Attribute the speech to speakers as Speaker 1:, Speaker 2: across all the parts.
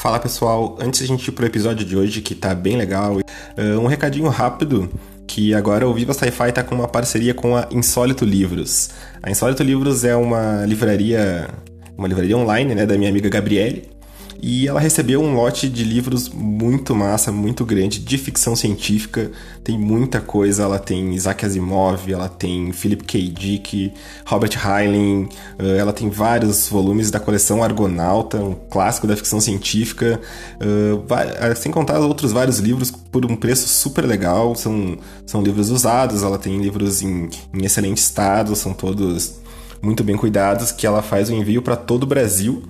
Speaker 1: Fala pessoal, antes a gente ir pro episódio de hoje, que tá bem legal, um recadinho rápido que agora o Viva Sci-Fi tá com uma parceria com a Insólito Livros. A Insólito Livros é uma livraria, uma livraria online, né, da minha amiga Gabriele. E ela recebeu um lote de livros muito massa, muito grande, de ficção científica. Tem muita coisa. Ela tem Isaac Asimov, ela tem Philip K. Dick, Robert Heinlein. Eh, ela tem vários volumes da coleção Argonauta, um clássico da ficção científica. Eh, sem contar outros vários livros por um preço super legal. São, são livros usados, ela tem livros em, em excelente estado, são todos muito bem cuidados, que ela faz o envio para todo o Brasil.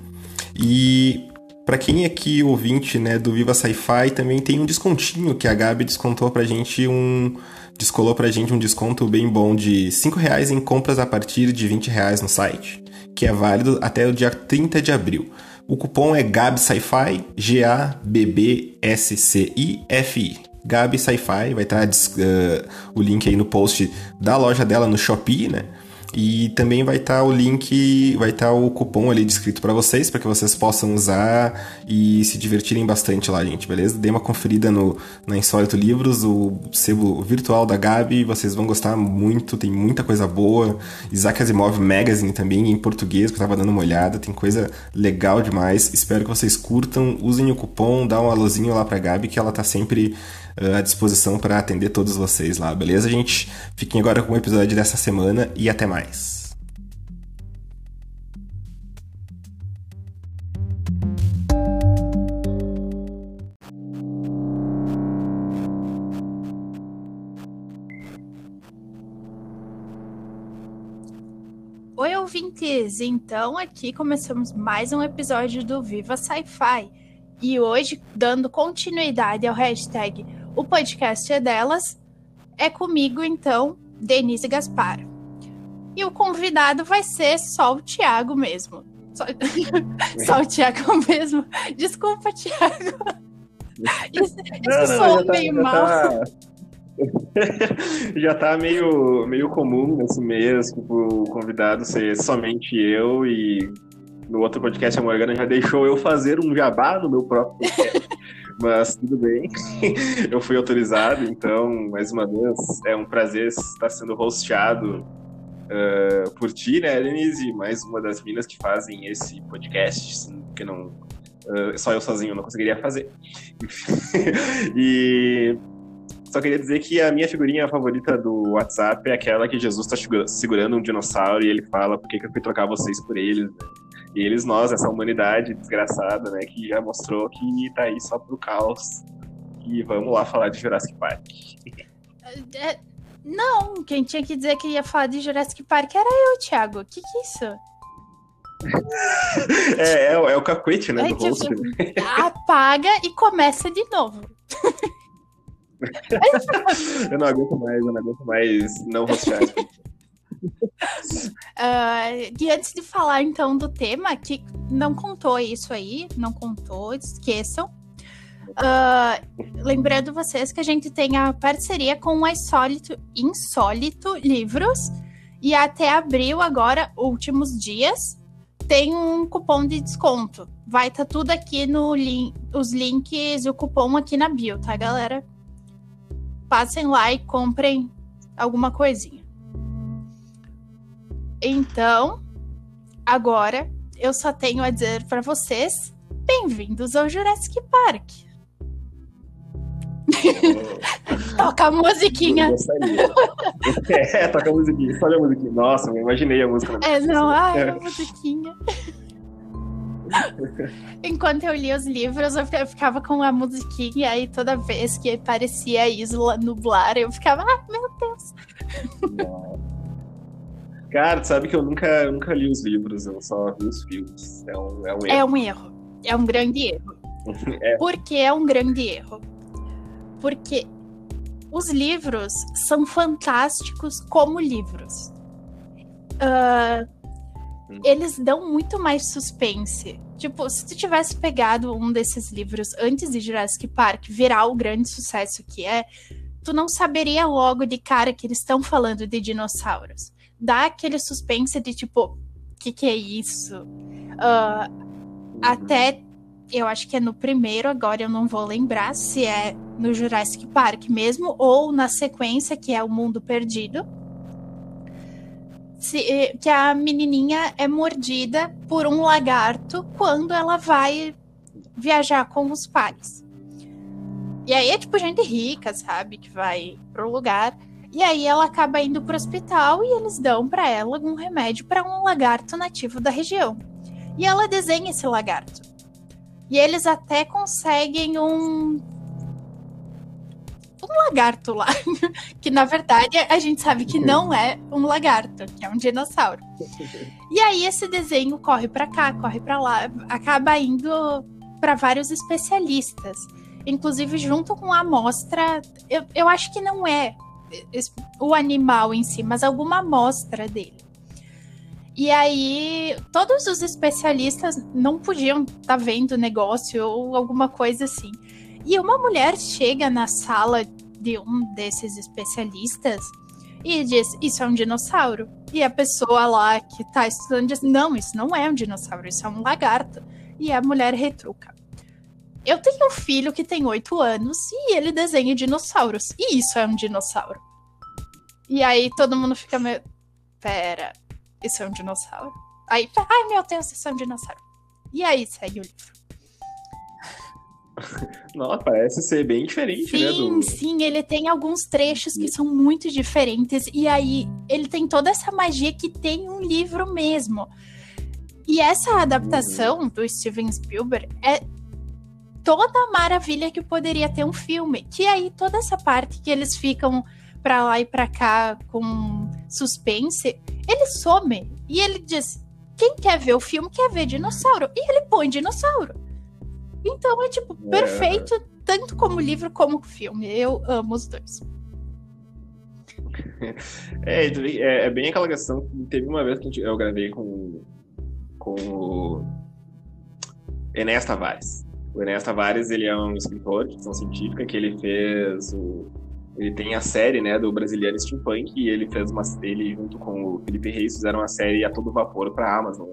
Speaker 1: E para quem é aqui ouvinte, né, do Viva Sci-Fi, também tem um descontinho que a Gabi descontou pra gente um descolou pra gente um desconto bem bom de 5 reais em compras a partir de 20 reais no site, que é válido até o dia 30 de abril. O cupom é GAB Sci-Fi, G-A-B-B-S-C-I-F-I. Gabi Sci-Fi, vai estar uh, o link aí no post da loja dela no Shopee, né? E também vai estar tá o link, vai estar tá o cupom ali descrito para vocês, para que vocês possam usar e se divertirem bastante lá, gente, beleza? Dê uma conferida no, na Insólito Livros, o sebo virtual da Gabi, vocês vão gostar muito, tem muita coisa boa. Isaac Asimov Magazine também, em português, que eu tava dando uma olhada, tem coisa legal demais. Espero que vocês curtam, usem o cupom, dá um alôzinho lá pra Gabi, que ela tá sempre uh, à disposição para atender todos vocês lá, beleza, gente? Fiquem agora com o episódio dessa semana e até mais.
Speaker 2: Oi, ouvintes! Então, aqui começamos mais um episódio do Viva Sci-Fi. E hoje, dando continuidade ao hashtag o podcast é delas. É comigo, então, Denise Gaspar. E o convidado vai ser só o Thiago mesmo. Só, só o Thiago mesmo. Desculpa, Thiago. Isso, isso tá, meio mal. Tá...
Speaker 3: já tá meio, meio comum nesse mês o convidado ser somente eu e no outro podcast a Morgana já deixou eu fazer um jabá no meu próprio podcast. Mas tudo bem, eu fui autorizado, então, mais uma vez, é um prazer estar sendo hosteado uh, por ti, né, Denise? Mais uma das minas que fazem esse podcast, que não. Uh, só eu sozinho não conseguiria fazer. e só queria dizer que a minha figurinha favorita do WhatsApp é aquela que Jesus está segurando um dinossauro e ele fala por que, que eu fui trocar vocês por eles. Né? E eles, nós, essa humanidade desgraçada, né, que já mostrou que tá aí só pro caos. E vamos lá falar de Jurassic Park.
Speaker 2: É, não, quem tinha que dizer que ia falar de Jurassic Park era eu, Thiago. Que que é isso?
Speaker 3: é, é, é, o cacuete, né, é, do tipo, host.
Speaker 2: Apaga e começa de novo.
Speaker 3: eu não aguento mais, eu não aguento mais não rostear
Speaker 2: uh, e antes de falar então do tema, que não contou isso aí, não contou, esqueçam. Uh, lembrando vocês que a gente tem a parceria com o Insólito, Insólito Livros e até abril agora, últimos dias, tem um cupom de desconto. Vai estar tá tudo aqui no link, os links, o cupom aqui na bio, tá, galera? Passem lá e comprem alguma coisinha. Então, agora eu só tenho a dizer para vocês: bem-vindos ao Jurassic Park. Oh. toca a musiquinha.
Speaker 3: é, toca a musiquinha. Só a musiquinha. Nossa, eu imaginei a música.
Speaker 2: É, não, ai, é. a musiquinha. Enquanto eu lia os livros, eu ficava com a musiquinha e toda vez que parecia a isla nublar, eu ficava, ah, meu Deus. Nossa.
Speaker 3: Cara, sabe que eu nunca, eu nunca li os livros, eu só vi os filmes. É um, é um erro.
Speaker 2: É um erro. É um grande erro. é. Por que é um grande erro? Porque os livros são fantásticos como livros. Uh, hum. Eles dão muito mais suspense. Tipo, se tu tivesse pegado um desses livros antes de Jurassic Park virar o grande sucesso que é, tu não saberia logo de cara que eles estão falando de dinossauros dá aquele suspense de tipo, o que, que é isso? Uh, até eu acho que é no primeiro, agora eu não vou lembrar se é no Jurassic Park mesmo ou na sequência que é o Mundo Perdido. Se, eh, que a menininha é mordida por um lagarto quando ela vai viajar com os pais. E aí é tipo gente rica, sabe, que vai pro lugar. E aí ela acaba indo pro hospital e eles dão para ela algum remédio para um lagarto nativo da região. E ela desenha esse lagarto. E eles até conseguem um um lagarto lá, que na verdade a gente sabe que não é um lagarto, que é um dinossauro. E aí esse desenho corre para cá, corre para lá, acaba indo para vários especialistas, inclusive junto com a amostra, eu, eu acho que não é o animal em si, mas alguma amostra dele. E aí, todos os especialistas não podiam estar tá vendo o negócio ou alguma coisa assim. E uma mulher chega na sala de um desses especialistas e diz: Isso é um dinossauro. E a pessoa lá que está estudando diz: Não, isso não é um dinossauro, isso é um lagarto. E a mulher retruca. Eu tenho um filho que tem oito anos e ele desenha dinossauros. E isso é um dinossauro. E aí todo mundo fica meio. Pera, isso é um dinossauro? Aí, ai meu Deus, isso é um dinossauro. E aí segue o livro.
Speaker 3: Nossa, parece ser bem diferente,
Speaker 2: sim,
Speaker 3: né?
Speaker 2: Sim, do... sim, ele tem alguns trechos que são muito diferentes. E aí, ele tem toda essa magia que tem um livro mesmo. E essa adaptação do Steven Spielberg é toda a maravilha que poderia ter um filme. Que aí, toda essa parte que eles ficam pra lá e pra cá com suspense, ele some. E ele diz: quem quer ver o filme quer ver dinossauro. E ele põe dinossauro. Então é tipo é. perfeito, tanto como livro como filme. Eu amo os dois.
Speaker 3: É, é, é, bem aquela questão que teve uma vez que eu gravei com, com o Enéas Tavares. O Enéas Tavares, ele é um escritor de ficção científica que ele fez o... Ele tem a série, né, do Brasiliano Steampunk e ele fez uma... Ele, junto com o Felipe Reis, fizeram uma série a todo vapor para Amazon.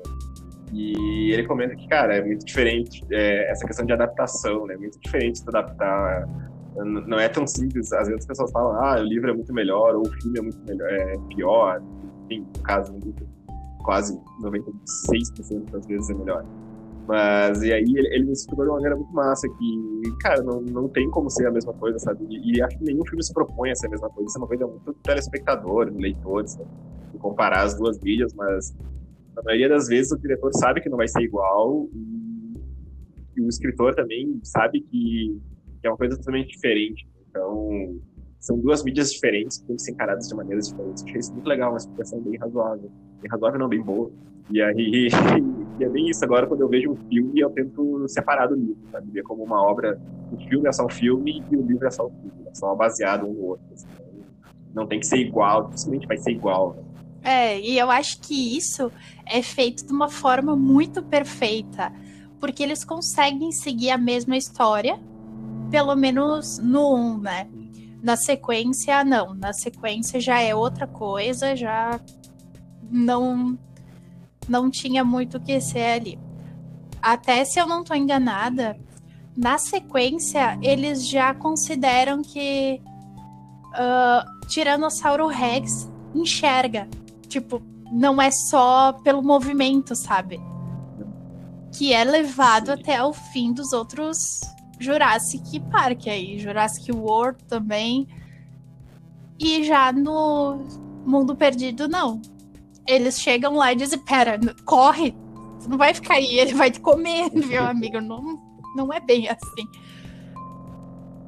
Speaker 3: E ele comenta que, cara, é muito diferente é, essa questão de adaptação, né? Muito diferente se adaptar. Não é tão simples. Às vezes as pessoas falam, ah, o livro é muito melhor, ou o filme é muito melhor, é pior. Enfim, no caso, quase 96% das vezes é melhor. Mas, e aí, ele, ele me explicou de uma maneira muito massa que, cara, não, não tem como ser a mesma coisa, sabe? E, e acho que nenhum filme se propõe a ser a mesma coisa. Isso é uma coisa muito do telespectador, do leitor, sabe? De comparar as duas mídias, mas na maioria das vezes o diretor sabe que não vai ser igual e, e o escritor também sabe que, que, é uma coisa totalmente diferente. Então, são duas mídias diferentes que têm que ser encaradas de maneiras diferentes. Achei isso muito legal, uma explicação bem razoável. Bem razoável, não, bem boa. E aí, e é bem isso. Agora, quando eu vejo um filme, eu tento separar do livro, sabe? Ver como uma obra. O filme é só um filme e o livro é só um filme. É só baseado um no outro. Assim. Não tem que ser igual, dificilmente vai ser igual. Né?
Speaker 2: É, e eu acho que isso é feito de uma forma muito perfeita, porque eles conseguem seguir a mesma história, pelo menos no 1, um, né? Na sequência, não. Na sequência já é outra coisa, já não não tinha muito o que ser ali. Até se eu não estou enganada, na sequência eles já consideram que uh, Tiranossauro Rex enxerga Tipo, não é só pelo movimento, sabe? Que é levado Sim. até o fim dos outros Jurassic Park aí, Jurassic World também. E já no Mundo Perdido, não. Eles chegam lá e dizem: Pera, corre, tu não vai ficar aí, ele vai te comer, meu amigo. Não, não é bem assim.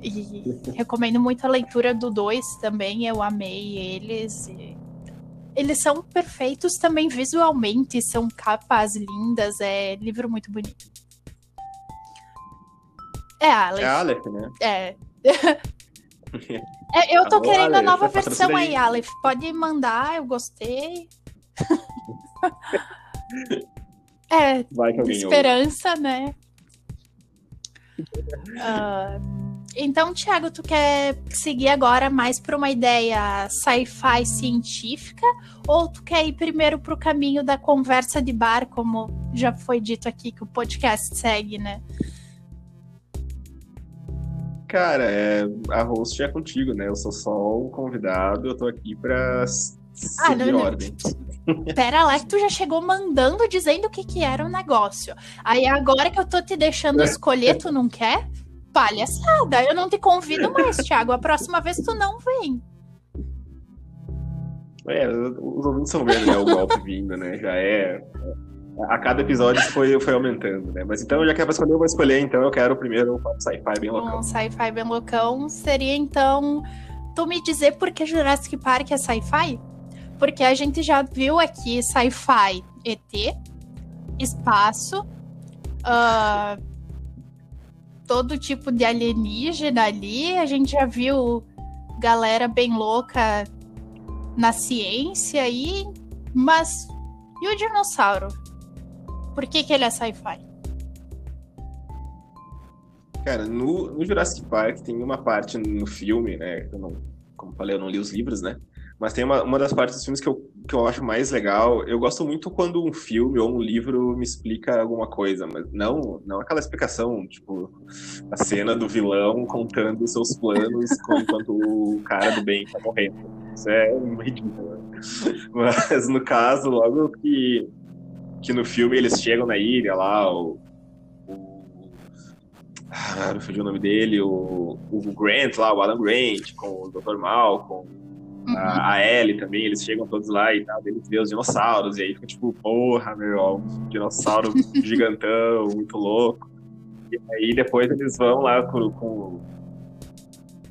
Speaker 2: E recomendo muito a leitura do 2 também, eu amei eles. Eles são perfeitos também visualmente, são capas lindas, é livro muito bonito. É Aleph.
Speaker 3: É Aleph, né?
Speaker 2: É. é eu tô querendo Aleph, a nova versão aí, Aleph. Pode mandar, eu gostei. é, esperança, ouve. né? Uh, Então, Thiago, tu quer seguir agora mais para uma ideia sci-fi científica ou tu quer ir primeiro para o caminho da conversa de bar, como já foi dito aqui que o podcast segue, né?
Speaker 3: Cara, é, a host é contigo, né? Eu sou só o convidado, eu tô aqui pra
Speaker 2: ah, não, não. ordem. Pera lá que tu já chegou mandando, dizendo o que, que era o negócio. Aí agora que eu tô te deixando escolher, tu não quer? Palhaçada, eu não te convido mais, Thiago. A próxima vez tu não vem.
Speaker 3: É, os ouvintes são vendo, né? O golpe vindo, né? Já é. A cada episódio foi, foi aumentando, né? Mas então, já que é pra escolher, eu vou escolher, então eu quero primeiro um sci-fi bem loucão.
Speaker 2: Um sci-fi bem loucão seria então. Tu me dizer por que Jurassic Park é sci-fi? Porque a gente já viu aqui sci-fi ET, espaço, uh, todo tipo de alienígena ali. A gente já viu galera bem louca na ciência aí, mas e o dinossauro? Por que, que ele é sci-fi?
Speaker 3: Cara, no, no Jurassic Park tem uma parte no filme, né? Eu não, como falei, eu não li os livros, né? Mas tem uma, uma das partes dos filmes que eu, que eu acho mais legal. Eu gosto muito quando um filme ou um livro me explica alguma coisa, mas não, não aquela explicação, tipo, a cena do vilão contando seus planos enquanto o cara do bem tá morrendo. Isso é ridículo. Né? Mas no caso, logo que, que no filme eles chegam na ilha lá, o, o ah, não fugiu o nome dele, o, o Grant lá, o Alan Grant, com o Dr. Malcolm, Uhum. A, a Ellie também, eles chegam todos lá e tal, eles vê os dinossauros, e aí fica tipo, porra, meu, um dinossauro gigantão, muito louco. E aí depois eles vão lá com, com,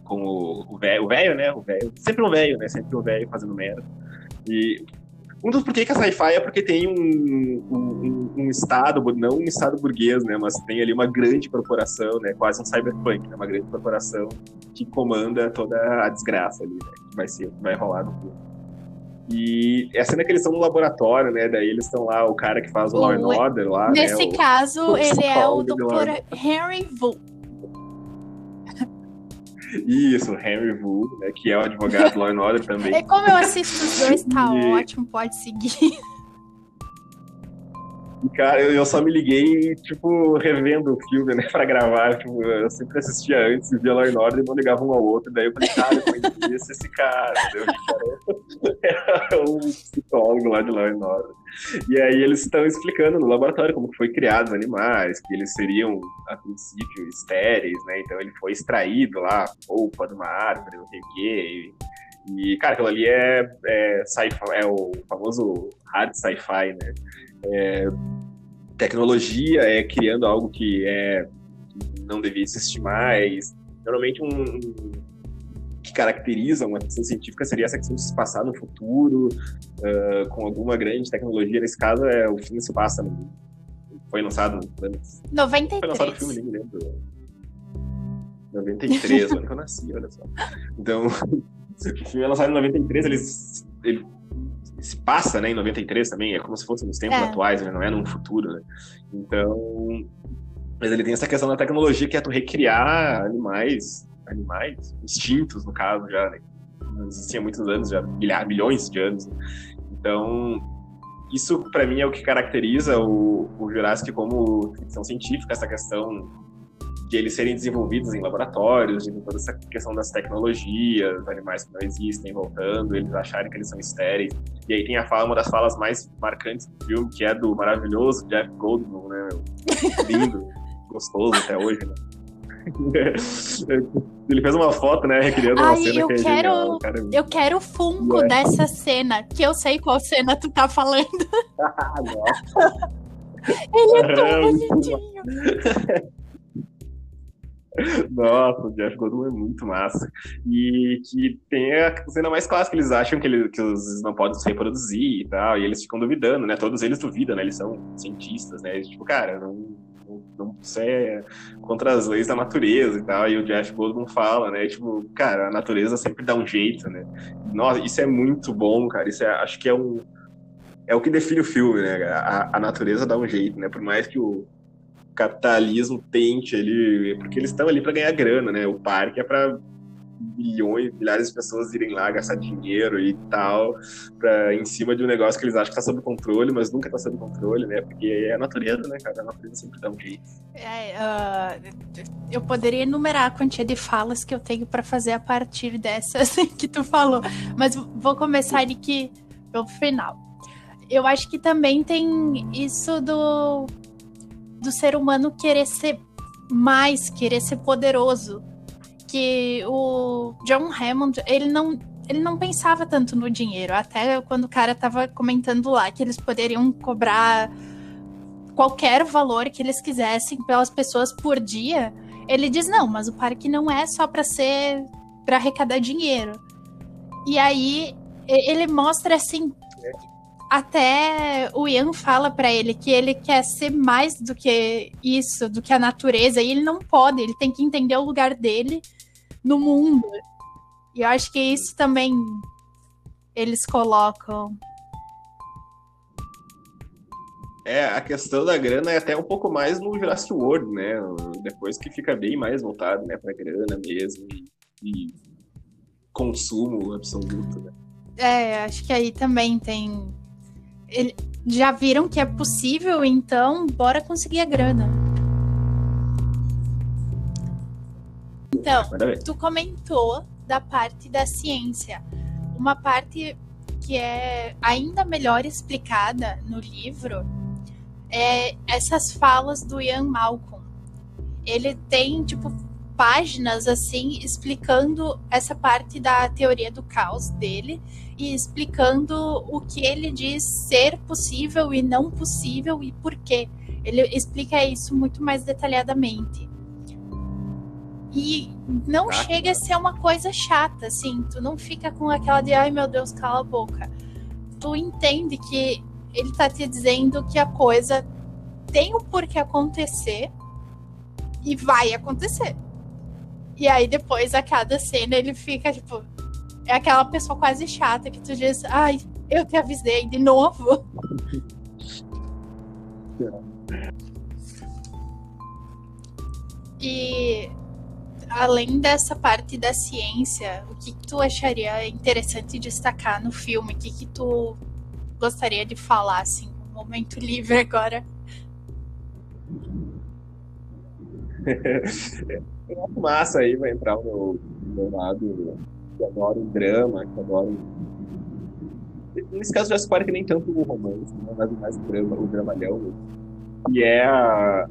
Speaker 3: com o velho, o velho, né? O velho, sempre um velho, né? Sempre um velho fazendo merda. E um dos porquê que a sci-fi é porque tem um, um, um, estado, não um estado burguês, né, mas tem ali uma grande corporação, né, quase um cyberpunk, né, uma grande corporação que comanda toda a desgraça ali, né, que vai ser, vai rolar no filme. E a cena que eles estão no laboratório, né? Daí eles estão lá, o cara que faz o, o Law and Order lá.
Speaker 2: Nesse
Speaker 3: né,
Speaker 2: caso, o, ele é o Dr. Henry Vu.
Speaker 3: Isso, Henry Wu, né, que é o advogado do Law and Order também.
Speaker 2: É como eu assisto os dois, tá e... ótimo, pode seguir.
Speaker 3: Cara, eu, só me liguei, tipo, revendo o filme, né, pra gravar. Tipo, eu sempre assistia antes, via Law and Order e não ligava um ao outro. Daí eu falei, cara, eu conheço esse cara. Era um psicólogo lá de Law and Order. E aí eles estão explicando no laboratório como foi criados os animais, que eles seriam, a princípio, estéreis, né? Então ele foi extraído lá, polpa de uma árvore, não sei o quê. E, e cara, aquilo ali é, é, é o famoso hard sci-fi, né? É, tecnologia é criando algo que é não devia existir mais. Normalmente um, um que caracteriza uma ficção científica seria essa questão de se passar no futuro, uh, com alguma grande tecnologia. Nesse caso, é, o filme se passa no, Foi lançado
Speaker 2: no ano. 93.
Speaker 3: Foi lançado o filme, nem me lembro. 93, ano que eu nasci, olha só. Então, o filme é lançado em 93, ele, ele se passa né, em 93 também, é como se fosse nos tempos é. atuais, né, não é num futuro, né? Então, mas ele tem essa questão da tecnologia que é tu recriar animais animais, instintos, no caso, já, né? Não existia há muitos anos, já milhões de anos. Né? Então, isso para mim é o que caracteriza o, o Jurassic como ficção científica, essa questão de eles serem desenvolvidos em laboratórios, de toda essa questão das tecnologias, animais que não existem voltando, eles acharem que eles são estéreis. E aí tem a fala, uma das falas mais marcantes do filme, que é do maravilhoso Jeff Goldblum, né? Lindo, gostoso até hoje, né? Ele fez uma foto, né, recriando uma Ai, cena
Speaker 2: eu
Speaker 3: que é
Speaker 2: quero,
Speaker 3: genial, cara.
Speaker 2: Eu quero o funko é. dessa cena, que eu sei qual cena tu tá falando. Ele é tão bonitinho.
Speaker 3: Nossa, o Jeff Goldblum é muito massa. E que tem a cena mais clássica, eles acham que, ele, que os não podem se reproduzir e tal, e eles ficam duvidando, né? Todos eles duvidam, né? Eles são cientistas, né? Tipo, cara, não, não, isso é contra as leis da natureza e tal. E o Jeff Goldblum fala, né? Tipo, cara, a natureza sempre dá um jeito, né? Nossa, isso é muito bom, cara. Isso é, acho que é um é o que define o filme, né? A, a natureza dá um jeito, né? Por mais que o capitalismo tente ele, porque eles estão ali para ganhar grana, né? O parque é para milhões, milhares de pessoas irem lá gastar dinheiro e tal, pra, em cima de um negócio que eles acham que tá sob controle, mas nunca tá sob controle, né? Porque é a natureza, né, cara? A natureza sempre dá um jeito.
Speaker 2: É, uh, eu poderia enumerar a quantia de falas que eu tenho para fazer a partir dessas que tu falou, mas vou começar aqui pelo final. Eu acho que também tem isso do, do ser humano querer ser mais, querer ser poderoso que o John Hammond, ele não, ele não pensava tanto no dinheiro. Até quando o cara tava comentando lá que eles poderiam cobrar qualquer valor que eles quisessem pelas pessoas por dia, ele diz: não, mas o parque não é só para ser. para arrecadar dinheiro. E aí ele mostra assim. Até o Ian fala para ele que ele quer ser mais do que isso, do que a natureza, e ele não pode, ele tem que entender o lugar dele no mundo. E eu acho que isso também eles colocam.
Speaker 3: É, a questão da grana é até um pouco mais no Jurassic World, né? Depois que fica bem mais voltado, né, pra grana mesmo e, consumo absoluto, né?
Speaker 2: É, acho que aí também tem. Ele... Já viram que é possível, então bora conseguir a grana. Então, tu comentou da parte da ciência. Uma parte que é ainda melhor explicada no livro é essas falas do Ian Malcolm. Ele tem, tipo, páginas assim explicando essa parte da teoria do caos dele e explicando o que ele diz ser possível e não possível e por quê. Ele explica isso muito mais detalhadamente. E não chega a ser uma coisa chata, assim. Tu não fica com aquela de, ai meu Deus, cala a boca. Tu entende que ele tá te dizendo que a coisa tem o porquê acontecer e vai acontecer. E aí depois a cada cena ele fica tipo. É aquela pessoa quase chata que tu diz, ai, eu te avisei de novo. E além dessa parte da ciência, o que, que tu acharia interessante destacar no filme? O que, que tu gostaria de falar, assim, um momento livre agora?
Speaker 3: é uma massa aí, vai entrar o meu, lado que adoro drama, que adoro. Nesse caso, já se que nem tanto o romance, né? mas mais o drama, o dramalhão. E é a,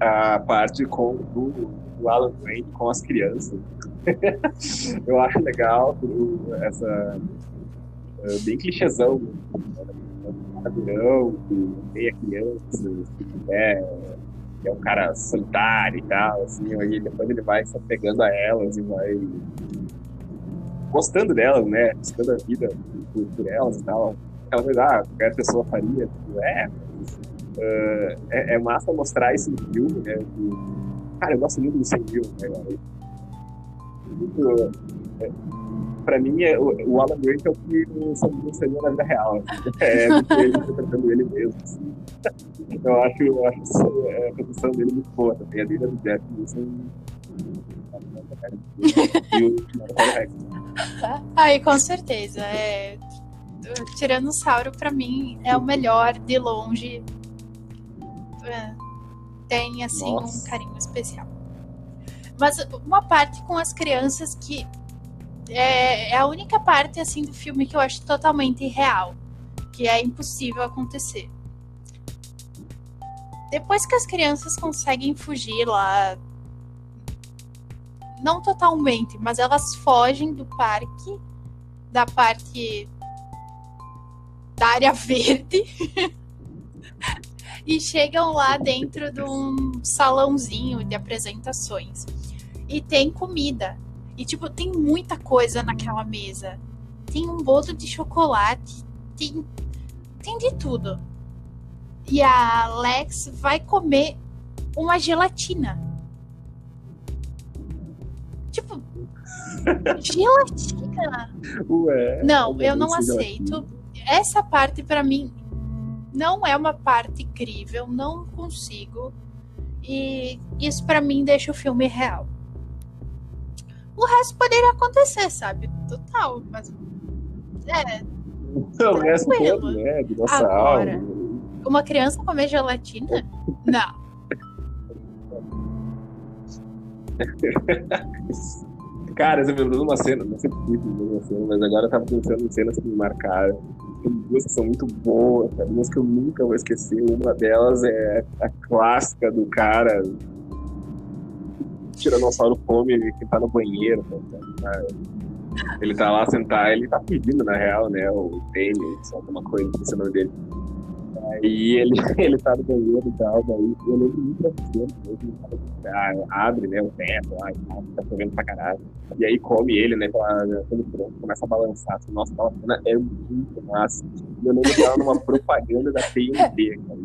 Speaker 3: a parte com do, Alan Wayne com as crianças. eu acho legal essa é, bem clichêzão né? virão, que tem a criança, é, é um cara solitário e tal, assim, aí depois ele vai se apegando a elas e vai gostando delas, né? Buscando a vida por, por elas e tal. Aquela coisa, ah, qualquer pessoa faria, tipo, é, uh, é, é, massa mostrar no filme, né? Que, Cara, eu gosto muito do 100 mil, né? Muito, é, pra mim, é, o, o Alan Grant é o que o Sam Neill seria na vida real. Assim. É, ele interpretando ele mesmo. Assim. Eu acho, eu acho é, a produção dele muito boa também. A dele do Jeff Wilson.
Speaker 2: e o Aí, com certeza. É... Tiranossauro, pra mim, é o melhor de longe. É tem assim Nossa. um carinho especial. Mas uma parte com as crianças que é, é, a única parte assim do filme que eu acho totalmente irreal, que é impossível acontecer. Depois que as crianças conseguem fugir lá, não totalmente, mas elas fogem do parque, da parte da área verde. e chegam lá dentro de um salãozinho de apresentações. E tem comida. E, tipo, tem muita coisa naquela mesa. Tem um bolo de chocolate, tem, tem de tudo. E a Alex vai comer uma gelatina. Tipo, gelatina?
Speaker 3: Ué,
Speaker 2: não, eu não aceito. Essa parte para mim não é uma parte incrível, não consigo. E isso para mim deixa o filme real. O resto poderia acontecer, sabe? Total, mas. É.
Speaker 3: O resto todo, né? Dinossauro.
Speaker 2: Agora, uma criança comer gelatina? Não.
Speaker 3: Cara, você me lembrou de uma cena, não sei se uma cena, mas agora eu tava pensando em cenas que me marcaram. Tem duas que são muito boas, duas que eu nunca vou esquecer. Uma delas é a clássica do cara. Tiranossauro come que tá no banheiro. Tá, ele tá lá sentado, ele tá pedindo na real, né? O Taylor, alguma coisa, não o nome dele. Aí ele, ele tá no banheiro e tal, daí eu lembro muito da cena, ele abre, né, o teto lá, tá chovendo pra caralho. E aí come ele, né, quando pronto, começa a balançar. Assim, nossa, aquela cena é muito massa. E eu lembro dela numa propaganda da TNT, cara.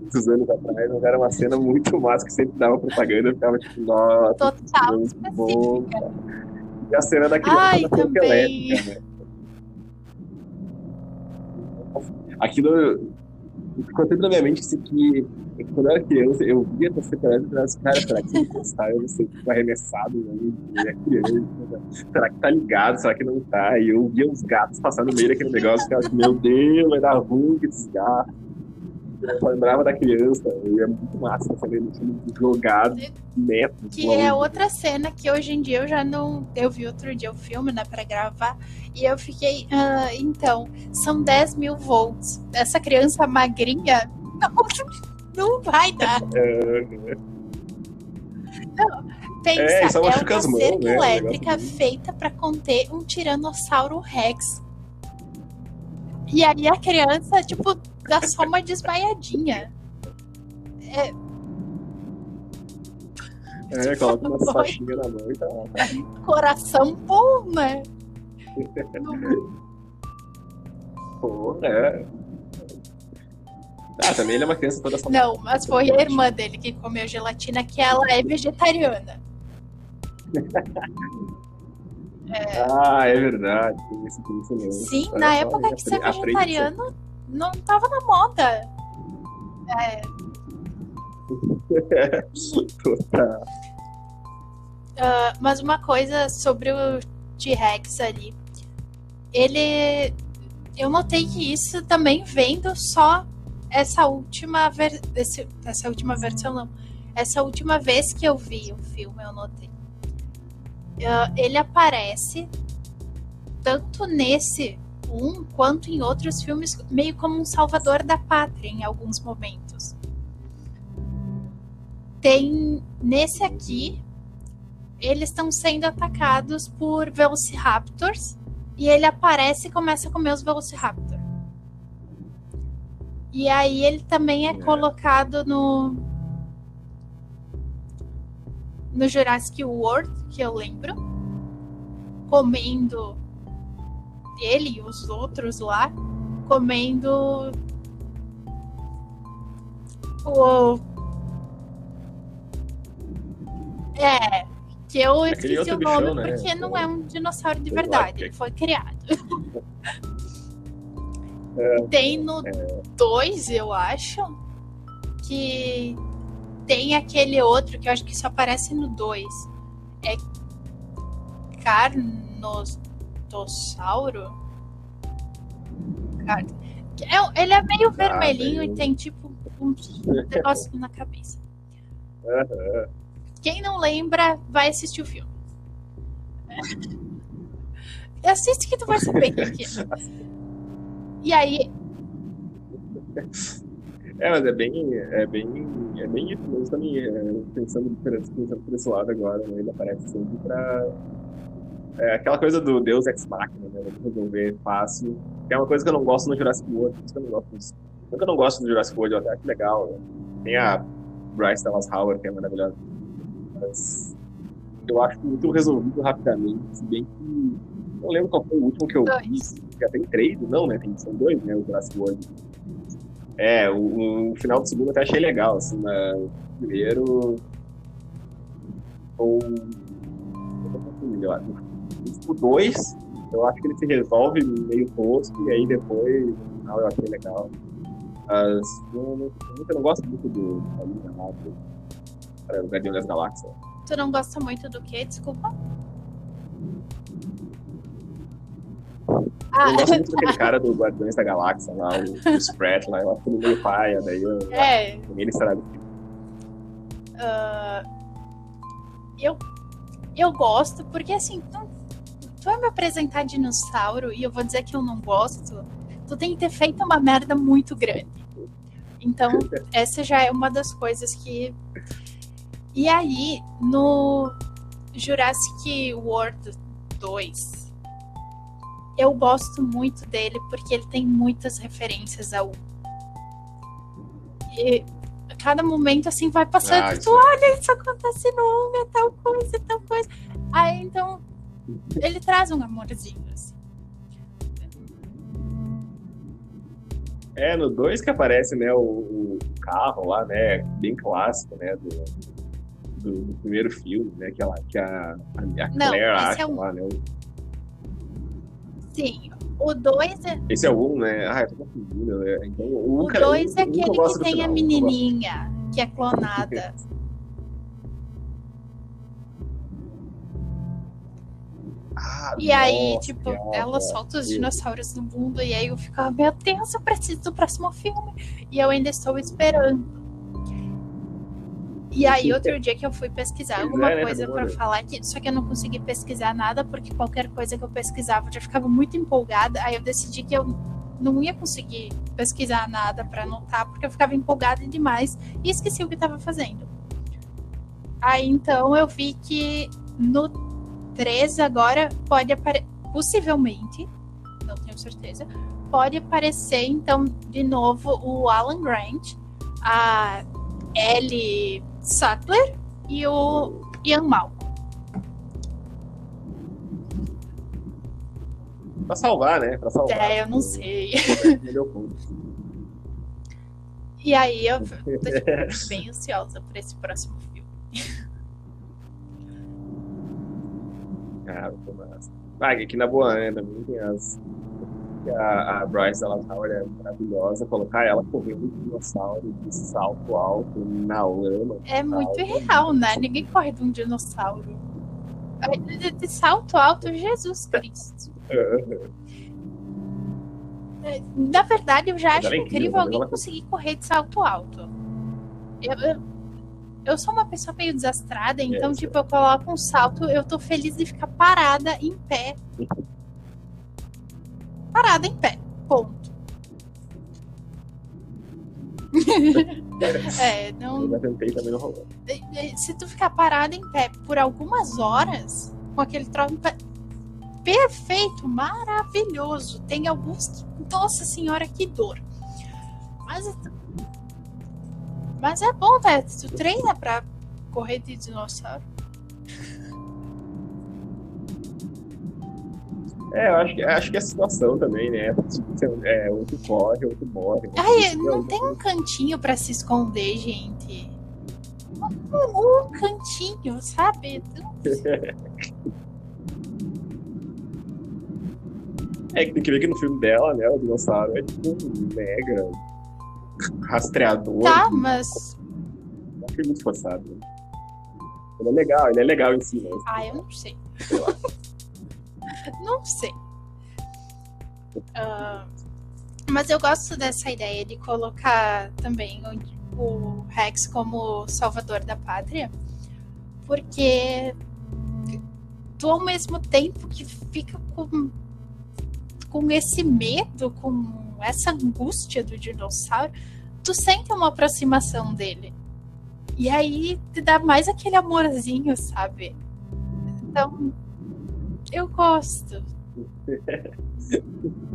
Speaker 3: Muitos anos atrás, mas era uma cena muito massa que sempre dava propaganda, eu ficava tipo, nossa,
Speaker 2: Total, bom.
Speaker 3: E a cena da criança
Speaker 2: Ai,
Speaker 3: da
Speaker 2: também.
Speaker 3: elétrica, né? aquilo ficou sempre na minha mente assim, que quando eu era criança, eu via essa separada e falava, cara, será que se encostar eu vou ser tipo, arremessado? Né? É criança, né? será que tá ligado? Será que não tá? E eu via os gatos passando no meio daquele negócio e ficava assim, meu Deus, vai dar ruim esses gatos. Eu lembrava da criança, e é muito massa essa ele jogado metros.
Speaker 2: Que é outra cena que hoje em dia eu já não. Eu vi outro dia o filme, né, pra gravar, e eu fiquei. Ah, então, são 10 mil volts. Essa criança magrinha não, não vai dar.
Speaker 3: É,
Speaker 2: Não, pensa,
Speaker 3: É,
Speaker 2: é, uma cerca
Speaker 3: né, o
Speaker 2: elétrica
Speaker 3: negócio.
Speaker 2: feita pra conter um tiranossauro rex. E aí a criança, tipo, dá só uma desmaiadinha.
Speaker 3: é, coloca uma faixinha na mão e tá.
Speaker 2: Coração bom, né?
Speaker 3: Pô, é. Ah, também ele é uma criança toda saudável.
Speaker 2: Não, mas foi a irmã dele que comeu gelatina, que ela é vegetariana.
Speaker 3: Ah, é verdade.
Speaker 2: Sim, na época que ser
Speaker 3: aprendi- aprendi
Speaker 2: vegetariano não tava na moda. É,
Speaker 3: Total.
Speaker 2: ah, mas uma coisa sobre o T-Rex ali. Ele. Eu notei que isso também vendo só essa última ver... esse- essa última versão, não. Essa última vez que eu vi o filme, eu notei. Ah, ele aparece tanto nesse um quanto em outros filmes, meio como um salvador da pátria em alguns momentos. Tem nesse aqui, eles estão sendo atacados por Velociraptors e ele aparece e começa a comer os Velociraptor. E aí ele também é
Speaker 3: É.
Speaker 2: colocado no no Jurassic World, que eu lembro, comendo ele e os outros lá, comendo o é que eu
Speaker 3: Aquele
Speaker 2: esqueci o nome
Speaker 3: bichão, né?
Speaker 2: porque não é um dinossauro de verdade, ele foi criado. Tem no 2, eu acho, que tem aquele outro que eu acho que só aparece no 2. É Carnossauro? Car... É, ele é meio vermelhinho e tem tipo um negocinho na cabeça. Quem não lembra, vai assistir o filme. Assiste que tu vai saber o que é. E aí,
Speaker 3: É, mas é bem, é bem, é bem isso mesmo também, é, pensando, pensando por esse lado agora, né, ele aparece sempre pra... É aquela coisa do Deus Ex Machina, né, resolver fácil, que é uma coisa que eu não gosto no Jurassic World, por isso que eu não gosto disso. Nunca não gosto do Jurassic World, eu até acho legal, né? tem a Bryce Dallas Howard, que é maravilhosa, mas eu acho muito resolvido rapidamente, se bem que não lembro qual foi o último que eu vi, já tem três, não, né? Tem, são dois, né? O Jurassic World. É, o, o final do segundo eu até achei legal, assim, mas o primeiro. Ou. Confundindo, eu acho. O dois, eu acho que ele se resolve meio tosco, e aí depois, no final, eu achei legal. Mas eu não, eu não gosto muito do da linha lá, do, para o Guardião das Galáxias.
Speaker 2: Tu não gosta muito do quê? Desculpa.
Speaker 3: Ah. Eu gosto muito daquele cara do Guardiões da Galáxia lá, o, o Sprat lá, eu acho ele meio paia, daí eu.
Speaker 2: É.
Speaker 3: Ele estraga.
Speaker 2: Uh, eu, eu gosto, porque assim, tu, tu vai me apresentar dinossauro e eu vou dizer que eu não gosto, tu tem que ter feito uma merda muito grande. Então, essa já é uma das coisas que. E aí, no Jurassic World 2, eu gosto muito dele porque ele tem muitas referências ao. E cada momento assim vai passando, ah, tu olha, isso acontece no um, é tal coisa, tal coisa. Aí então ele traz um amorzinho, assim.
Speaker 3: É, no 2 que aparece, né, o, o, carro lá, né, bem clássico, né, do, do, do primeiro filme, né, que, ela, que a, a, a
Speaker 2: Não,
Speaker 3: Claire acha
Speaker 2: é um...
Speaker 3: lá, né. O...
Speaker 2: Sim, o 2 é...
Speaker 3: Esse é o 1, um, né? Ah, eu tô confundindo, né? Então, o
Speaker 2: 2 um, é aquele que tem final, a menininha, que é clonada.
Speaker 3: Ah,
Speaker 2: e aí, nossa, tipo, ela solta os dinossauros no mundo e aí eu fico, ah, meu Deus, eu preciso do próximo filme. E eu ainda estou esperando. E aí, outro dia que eu fui pesquisar alguma coisa para falar aqui, só que eu não consegui pesquisar nada, porque qualquer coisa que eu pesquisava eu já ficava muito empolgada. Aí eu decidi que eu não ia conseguir pesquisar nada para anotar, porque eu ficava empolgada demais e esqueci o que estava fazendo. Aí então eu vi que no 3 agora pode aparecer, possivelmente, não tenho certeza, pode aparecer então de novo o Alan Grant, a Ellie Sattler e o Ian Mal.
Speaker 3: Pra salvar, né? Pra salvar.
Speaker 2: É, eu não sei. e aí eu tô tipo, bem ansiosa por esse próximo filme.
Speaker 3: Ah, massa. Ah, aqui na boa, né? Também tem as. A, a Bryce Dallas Howard é maravilhosa. Colocar ela correndo de dinossauro de salto alto na lama.
Speaker 2: É muito irreal, né? Ninguém corre de um dinossauro. De, de salto alto, Jesus Cristo. Na verdade, eu já acho incrível, incrível alguém conseguir correr de salto alto. Eu, eu, eu sou uma pessoa meio desastrada, então, é, tipo, eu coloco um salto, eu tô feliz de ficar parada em pé. Parada em pé. Ponto. é, não.
Speaker 3: Eu já tentei também não rolou.
Speaker 2: Se tu ficar parada em pé por algumas horas, com aquele troço perfeito, maravilhoso. Tem alguns que, nossa senhora, que dor. Mas mas é bom, velho. Tu treina pra correr de dinossauro.
Speaker 3: É, eu acho que, acho que é a situação também, né? É, outro corre, outro morre.
Speaker 2: Ai, não tem um cantinho pra se esconder, gente. Um, um cantinho, sabe?
Speaker 3: É que tem que ver que no filme dela, né, o dinossauro é tipo um mega rastreador.
Speaker 2: Tá, mas.
Speaker 3: Não foi muito forçado. Ele é legal, ele é legal em si, né?
Speaker 2: Ah, eu não sei. não sei. Uh, mas eu gosto dessa ideia de colocar também o, o Rex como salvador da pátria, porque tu ao mesmo tempo que fica com, com esse medo, com essa angústia do dinossauro, tu sente uma aproximação dele. E aí te dá mais aquele amorzinho, sabe? Então, eu gosto.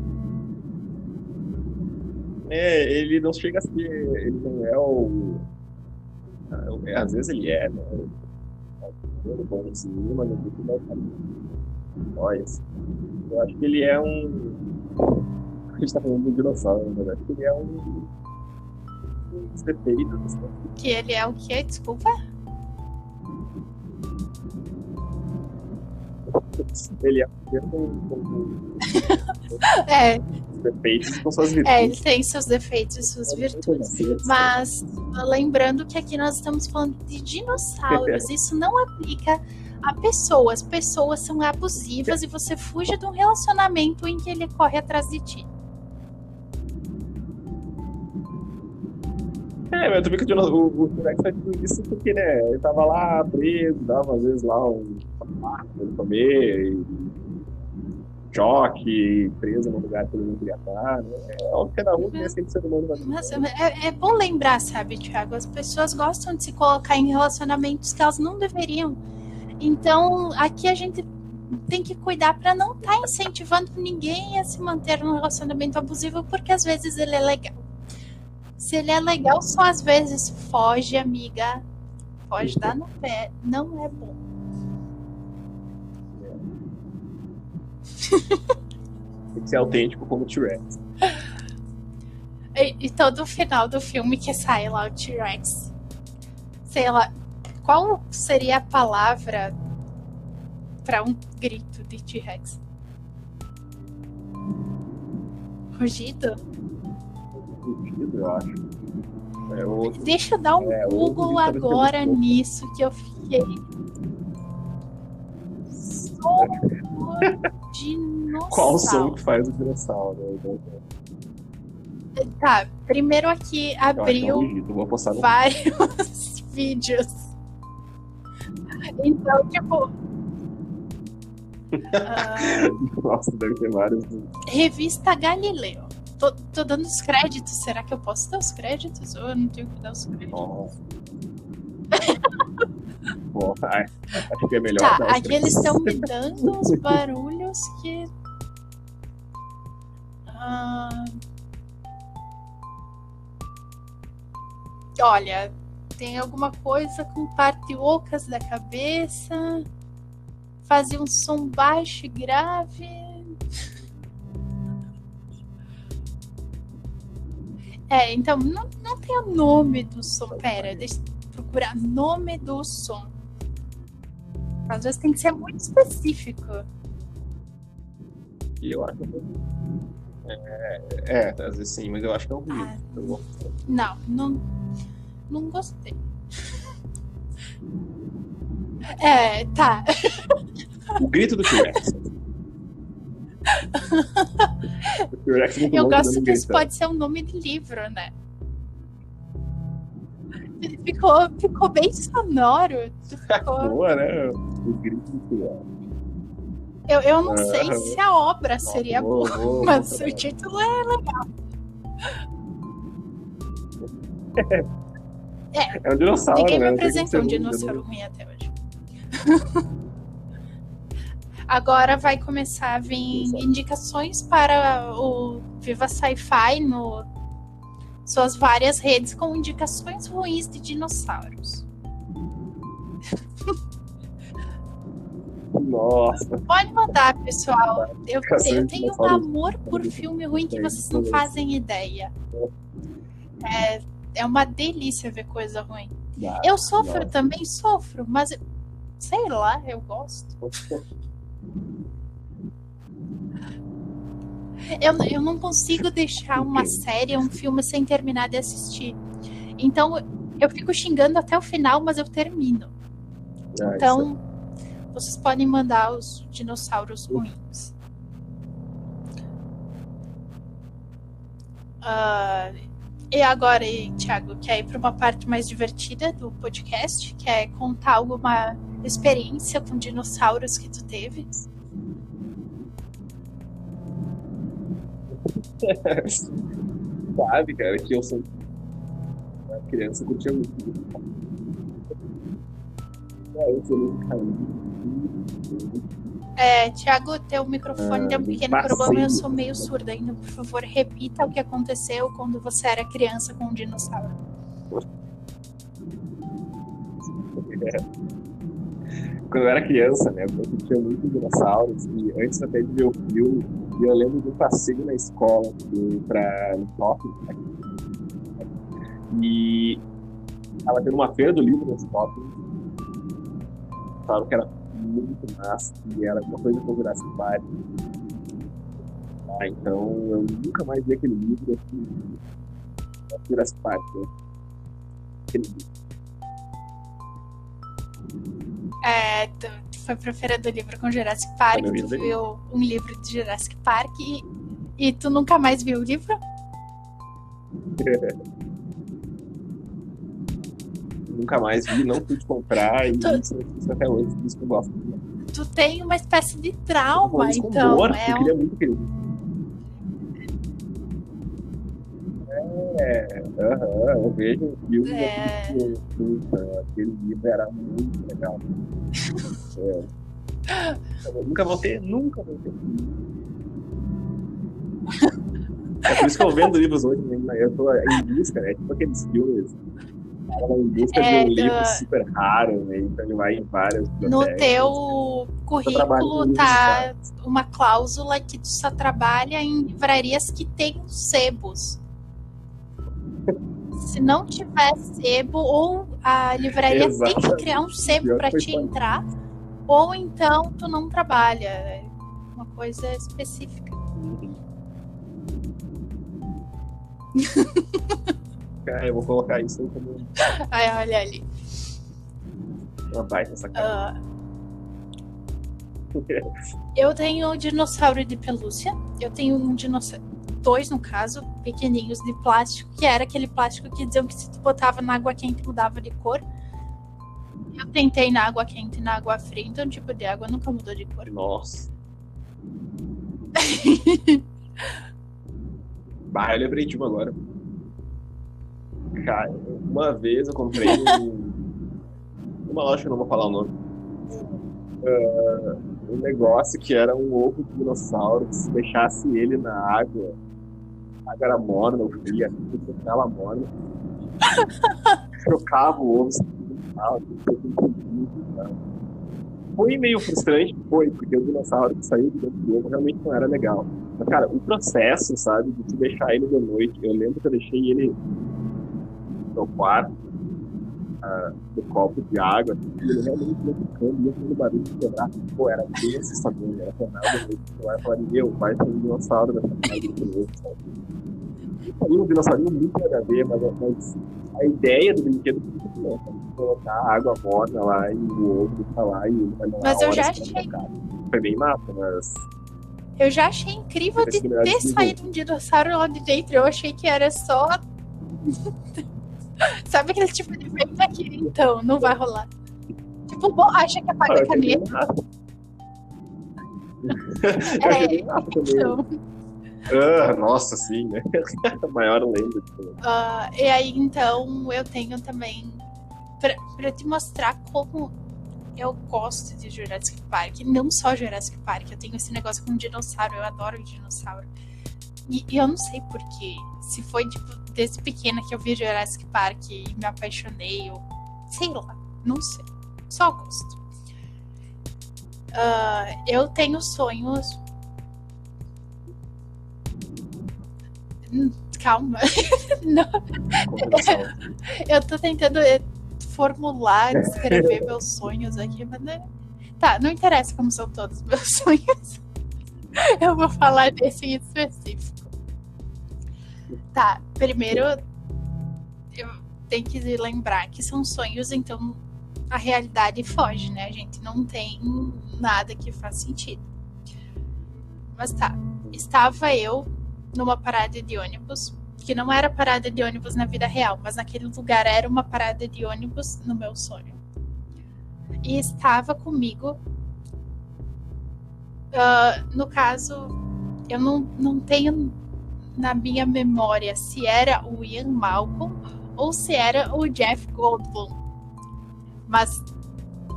Speaker 3: É, ele não chega a ser. Ele não é o. É, às vezes ele é, né? Bonzinho, mas não é Olha, eu acho que ele é um a gente tá falando do dinossauro, na verdade. Ele é um. Os defeitos. Né?
Speaker 2: Que ele é o quê? Desculpa?
Speaker 3: Ele é um.
Speaker 2: é,
Speaker 3: defeitos com suas
Speaker 2: É,
Speaker 3: virtudes.
Speaker 2: ele tem seus defeitos e suas virtudes. Mas lembrando que aqui nós estamos falando de dinossauros. Isso não aplica a pessoas. Pessoas são abusivas e você fuja de um relacionamento em que ele corre atrás de ti.
Speaker 3: É, mas tu que o, o, o T-Rex faz tudo isso porque, né, ele tava lá preso, dava às vezes lá um sapato pra ele comer, e choque, preso no lugar que ele não queria estar, né? É óbvio que cada um tem sempre ser humano
Speaker 2: é, é bom lembrar, sabe, Thiago? As pessoas gostam de se colocar em relacionamentos que elas não deveriam. Então, aqui a gente tem que cuidar para não estar incentivando ninguém a se manter num relacionamento abusivo, porque às vezes ele é legal. Se ele é legal, só às vezes foge, amiga. Pode dar no pé. Não é bom.
Speaker 3: Tem que ser autêntico como o T-Rex.
Speaker 2: E, e todo o final do filme que sai lá o T-Rex. Sei lá. Qual seria a palavra para um grito de T-Rex? Rugido?
Speaker 3: Fugido, eu acho. É outro.
Speaker 2: Deixa eu dar um
Speaker 3: É,
Speaker 2: Google
Speaker 3: tem
Speaker 2: agora nisso que eu fiquei. Som do dinossauro.
Speaker 3: Qual o som que faz o dinossauro?
Speaker 2: Tá, primeiro aqui
Speaker 3: é
Speaker 2: abriu
Speaker 3: no
Speaker 2: vários vídeos. Então, tipo. ah,
Speaker 3: Nossa, deve ter vários.
Speaker 2: revista Galileu. Tô, tô dando os créditos. Será que eu posso dar os créditos? Ou eu não tenho que dar os créditos?
Speaker 3: Bom, ai, acho que é melhor.
Speaker 2: Tá, aqui eles estão me dando uns barulhos que. Ah, Olha, tem alguma coisa com parte ocas da cabeça. Fazia um som baixo e grave. É, então, não, não tem o nome do som. Pera, deixa eu procurar nome do som. Às vezes tem que ser muito específico.
Speaker 3: E eu acho que é, é, às vezes sim, mas eu acho que é um ruído.
Speaker 2: Ah.
Speaker 3: Eu
Speaker 2: Não, não, não gostei. É, tá.
Speaker 3: O grito do T-Rex. muito
Speaker 2: Eu gosto que isso pode ser um nome de livro, né? Ficou, ficou bem sonoro. Ficou-
Speaker 3: Boa, né?
Speaker 2: Eu, eu não sei
Speaker 3: Aham.
Speaker 2: se a obra seria boa,
Speaker 3: vou-
Speaker 2: mas o título é legal.
Speaker 3: É um dinossauro,
Speaker 2: Ninguém
Speaker 3: né?
Speaker 2: me apresentou um dinossauro ruim até hoje. Agora vai começar a vir indicações para o Viva Sci-Fi no suas várias redes com indicações ruins de dinossauros.
Speaker 3: Nossa,
Speaker 2: Pode mandar, pessoal. Eu, eu tenho um amor por filme ruim que vocês não fazem ideia. É, é uma delícia ver coisa ruim.
Speaker 3: dá.
Speaker 2: Eu sofro também, sofro, mas sei lá, eu gosto. Eu, eu não consigo deixar uma série, um filme sem terminar de assistir. Então eu fico xingando até o final, mas eu termino.
Speaker 3: Ah,
Speaker 2: Então vocês podem mandar os dinossauros ruins. Ah, e agora, Thiago, quer ir para uma parte mais divertida do podcast? Quer contar alguma experiência com dinossauros que tu teve?
Speaker 3: Sabe, cara, que eu sou uma criança que eu tinha muito. É, muito.
Speaker 2: É, Tiago, teu microfone
Speaker 3: Ah,
Speaker 2: tem um pequeno
Speaker 3: passeio.
Speaker 2: problema, eu sou meio surda ainda. Por favor, repita o que aconteceu quando você era criança com um dinossauro.
Speaker 3: Quando eu era criança, né, eu tinha muitos dinossauros e antes até de ver o filme, eu lembro de um passeio na escola pra no shopping. E tava tendo uma feira do livro no shopping. Falaram que era muito massa e era alguma coisa o Jurassic Park. Ah, então eu nunca mais vi aquele livro assim. Jurassic Park. Né? Aquele livro.
Speaker 2: É, tu foi pra Feira do Livro com Jurassic Park, tu viu um livro de Jurassic Park e, e tu nunca mais viu o livro?
Speaker 3: nunca mais vi, não pude comprar e
Speaker 2: Tô-
Speaker 3: isso, isso até hoje, por isso que eu gosto.
Speaker 2: Tu tem uma espécie de trauma, então.
Speaker 3: dor,
Speaker 2: é
Speaker 3: eu
Speaker 2: um-
Speaker 3: queria muito aquele eu vejo o filme e
Speaker 2: É.
Speaker 3: eu fico, puta, aquele livro era muito legal. É. Eu nunca vou ter, nunca vou ter. É por isso que eu vendo livros hoje, né? eu tô em busca, né? Tipo aqueles filmes. em busca
Speaker 2: É,
Speaker 3: de um
Speaker 2: do-
Speaker 3: livro super raro, né? Então ele vai em várias
Speaker 2: No teu currículo tá uma cláusula que tu só trabalha em livrarias que tem os sebos. Se não tiver sebo, ou a livraria tem que criar um sebo para te entrar, ou então tu não trabalha. É uma coisa específica.
Speaker 3: Cara, eu vou colocar isso aí como
Speaker 2: Ai, olha ali.
Speaker 3: uma baita.
Speaker 2: Ah, eu tenho um dinossauro de pelúcia. Eu tenho um dinossauro. Dois, no caso, pequenininhos de plástico, que era aquele plástico que diziam que se tu botava na água quente mudava de cor. Eu tentei na água quente e na água fria, então tipo de água nunca mudou de cor.
Speaker 3: Nossa. bah, eu lembrei de uma agora. Cara, uma vez eu comprei um, uma loja que eu não vou falar o nome. Ah, um negócio que era um ovo de dinossauro, que se deixasse ele na água era morna fria, você deixava ela morna. Trocava o ovo, assim, e e tal. Foi meio frustrante, foi, porque o dinossauro que saiu de dentro do ovo realmente não era legal. Mas, cara, o processo, sabe, de tu deixar ele de noite, eu lembro que eu deixei ele no quarto, ah, no copo de água, e ele realmente ia ficando, ia fazendo barulho de quebrar. Pô, era bem assustador, era noite. Eu ia falar, meu, vai ter um dinossauro nessa casa de novo, sabe? Falei um dinossaurinho muito ver, mas, mas a ideia do brinquedo foi muito boa? Colocar a água morna lá e o ovo tá lá e ele vai demorar
Speaker 2: Mas eu já achei.
Speaker 3: Foi bem massa, mas
Speaker 2: Eu já achei incrível de ter saído um dinossauro lá de dentro. Eu achei que era só. Sabe aquele tipo de vem aqui? Então, não vai rolar. Tipo, bom, acha que
Speaker 3: Ah,
Speaker 2: apaga
Speaker 3: eu
Speaker 2: a caneta. É, então.
Speaker 3: Ah, nossa, sim, né? Maior lenda.
Speaker 2: Ah, e aí, então, eu tenho também. Pra, pra te mostrar como eu gosto de Jurassic Park. Não só Jurassic Park, eu tenho esse negócio com dinossauro, eu adoro dinossauro. E, e eu não sei porquê. Se foi, tipo, desde pequena que eu vi Jurassic Park e me apaixonei, ou sei lá, não sei. Só gosto. Ah, eu tenho sonhos. Calma. não, eu tô tentando eh, formular, escrever meus sonhos aqui, mas né? Tá, não interessa como são todos os meus sonhos. Eu vou falar desse em específico. Tá, primeiro eu tenho que lembrar que são sonhos, então a realidade foge, né? A gente não tem nada que faz sentido. Mas tá, estava eu numa parada de ônibus que não era parada de ônibus na vida real, mas naquele lugar era uma parada de ônibus no meu sonho. E estava comigo. ah, no caso, eu não, não tenho na minha memória se era o Ian Malcolm ou se era o Jeff Goldblum. Mas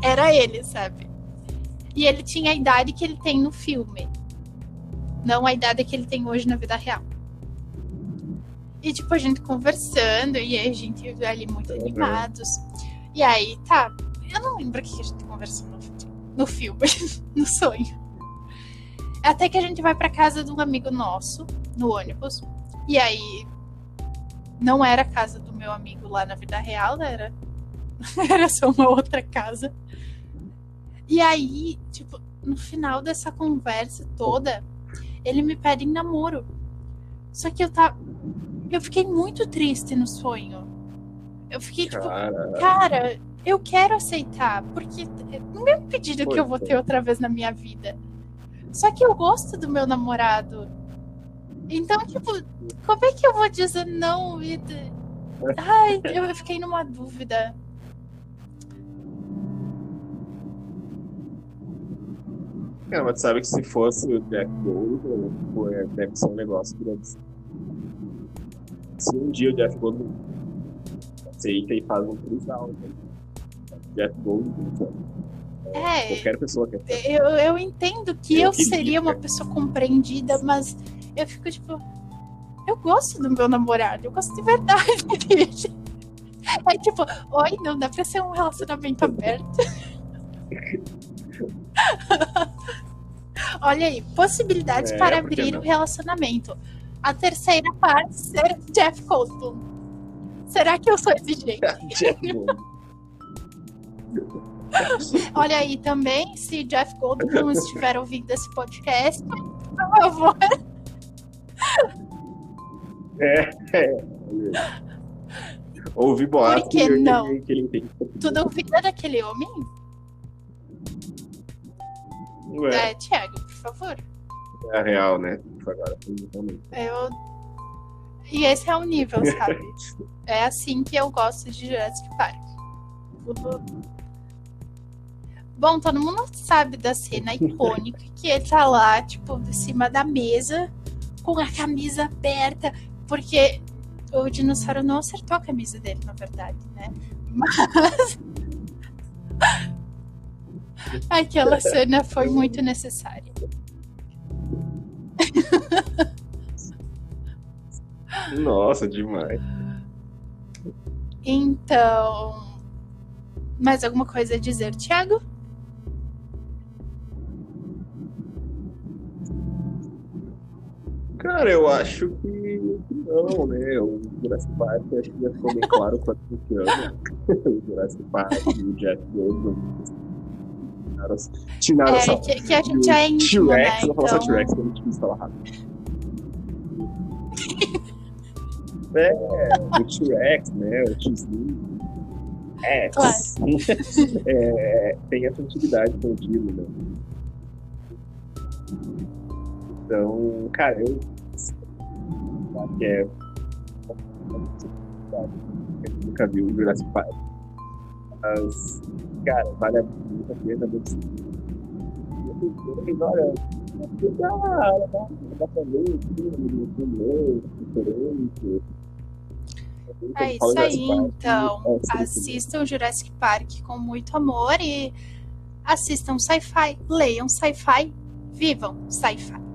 Speaker 2: era ele, sabe? E ele tinha a idade que ele tem no filme. Não a idade que ele tem hoje na vida real. E, tipo, a gente conversando e a gente ali muito
Speaker 3: Uhum.
Speaker 2: animados. E aí, tá. Eu não lembro o que a gente conversou no, no filme, no sonho. Até que a gente vai pra casa de um amigo nosso, no ônibus. E aí. Não era a casa do meu amigo lá na vida real, né? era. era só uma outra casa. E aí, tipo, no final dessa conversa toda, ele me pede em namoro. Só que eu tava. Eu fiquei muito triste no sonho. Eu fiquei tipo,
Speaker 3: Cara,
Speaker 2: cara, eu quero aceitar, porque não é um pedido que eu vou
Speaker 3: Pois é.
Speaker 2: ter outra vez na minha vida. Só que eu gosto do meu namorado. Então, tipo, como é que eu vou dizer não? Ai, eu fiquei numa dúvida.
Speaker 3: Cara, mas sabe que se fosse o Jack Gold, é- deve ser um negócio grande. Se um dia o Jeff Goldblum aceita e faz um trisal, né? Jeff pô,
Speaker 2: É,
Speaker 3: qualquer pessoa quer.
Speaker 2: eu, eu entendo que
Speaker 3: Eu
Speaker 2: eu seria uma pessoa compreendida, mas eu fico tipo. Eu gosto do meu namorado, eu gosto de verdade dele. É tipo, oi, não dá pra ser um relacionamento aberto. Olha aí, possibilidades
Speaker 3: É,
Speaker 2: para abrir o relacionamento. A terceira parte ser Jeff Goldblum. Será que eu sou exigente?
Speaker 3: Jeff.
Speaker 2: Olha aí também, se Jeff Goldblum estiver ouvindo esse podcast, por favor,
Speaker 3: É, é. Ouvi boato
Speaker 2: Por que
Speaker 3: que,
Speaker 2: não?
Speaker 3: ele- que ele
Speaker 2: tu duvida daquele homem?
Speaker 3: Ué,
Speaker 2: É, Thiago, favor.
Speaker 3: é a real, né? Agora.
Speaker 2: Eu... E esse é o nível, sabe? É assim que eu gosto de Jurassic Park. Bom, todo mundo sabe da cena icônica que ele tá lá, tipo, de cima da mesa, com a camisa aberta, porque o dinossauro não acertou a camisa dele, na verdade, né? Mas. Aquela cena foi muito necessária.
Speaker 3: Nossa, demais.
Speaker 2: Então. Mais alguma coisa a dizer, Thiago?
Speaker 3: Cara, eu acho que não, né? O Jurassic Park acho que já ficou bem claro quanto funciona. o Jurassic Park e o Jeff Goldblum. Tiraram
Speaker 2: É,
Speaker 3: essa.
Speaker 2: que, que a gente é íntimo, né?
Speaker 3: T-Rex, eu vou falar só
Speaker 2: Então,
Speaker 3: T-Rex, que eu não quis falar rápido. É, o T-Rex, né? O X-Wing. É,
Speaker 2: Claro.
Speaker 3: é, tem essa antiguidade com o Dino, né? Então, cara, eu acho que é. Eu nunca vi o Jurassic Park. Mas, cara, vale muito a pena filme. Olha, dá, dá, pra ver o filme, o diferente.
Speaker 2: é isso aí, então.
Speaker 3: é, sim, sim.
Speaker 2: Assistam Jurassic Park com muito amor e assistam sci-fi, leiam sci-fi, vivam sci-fi.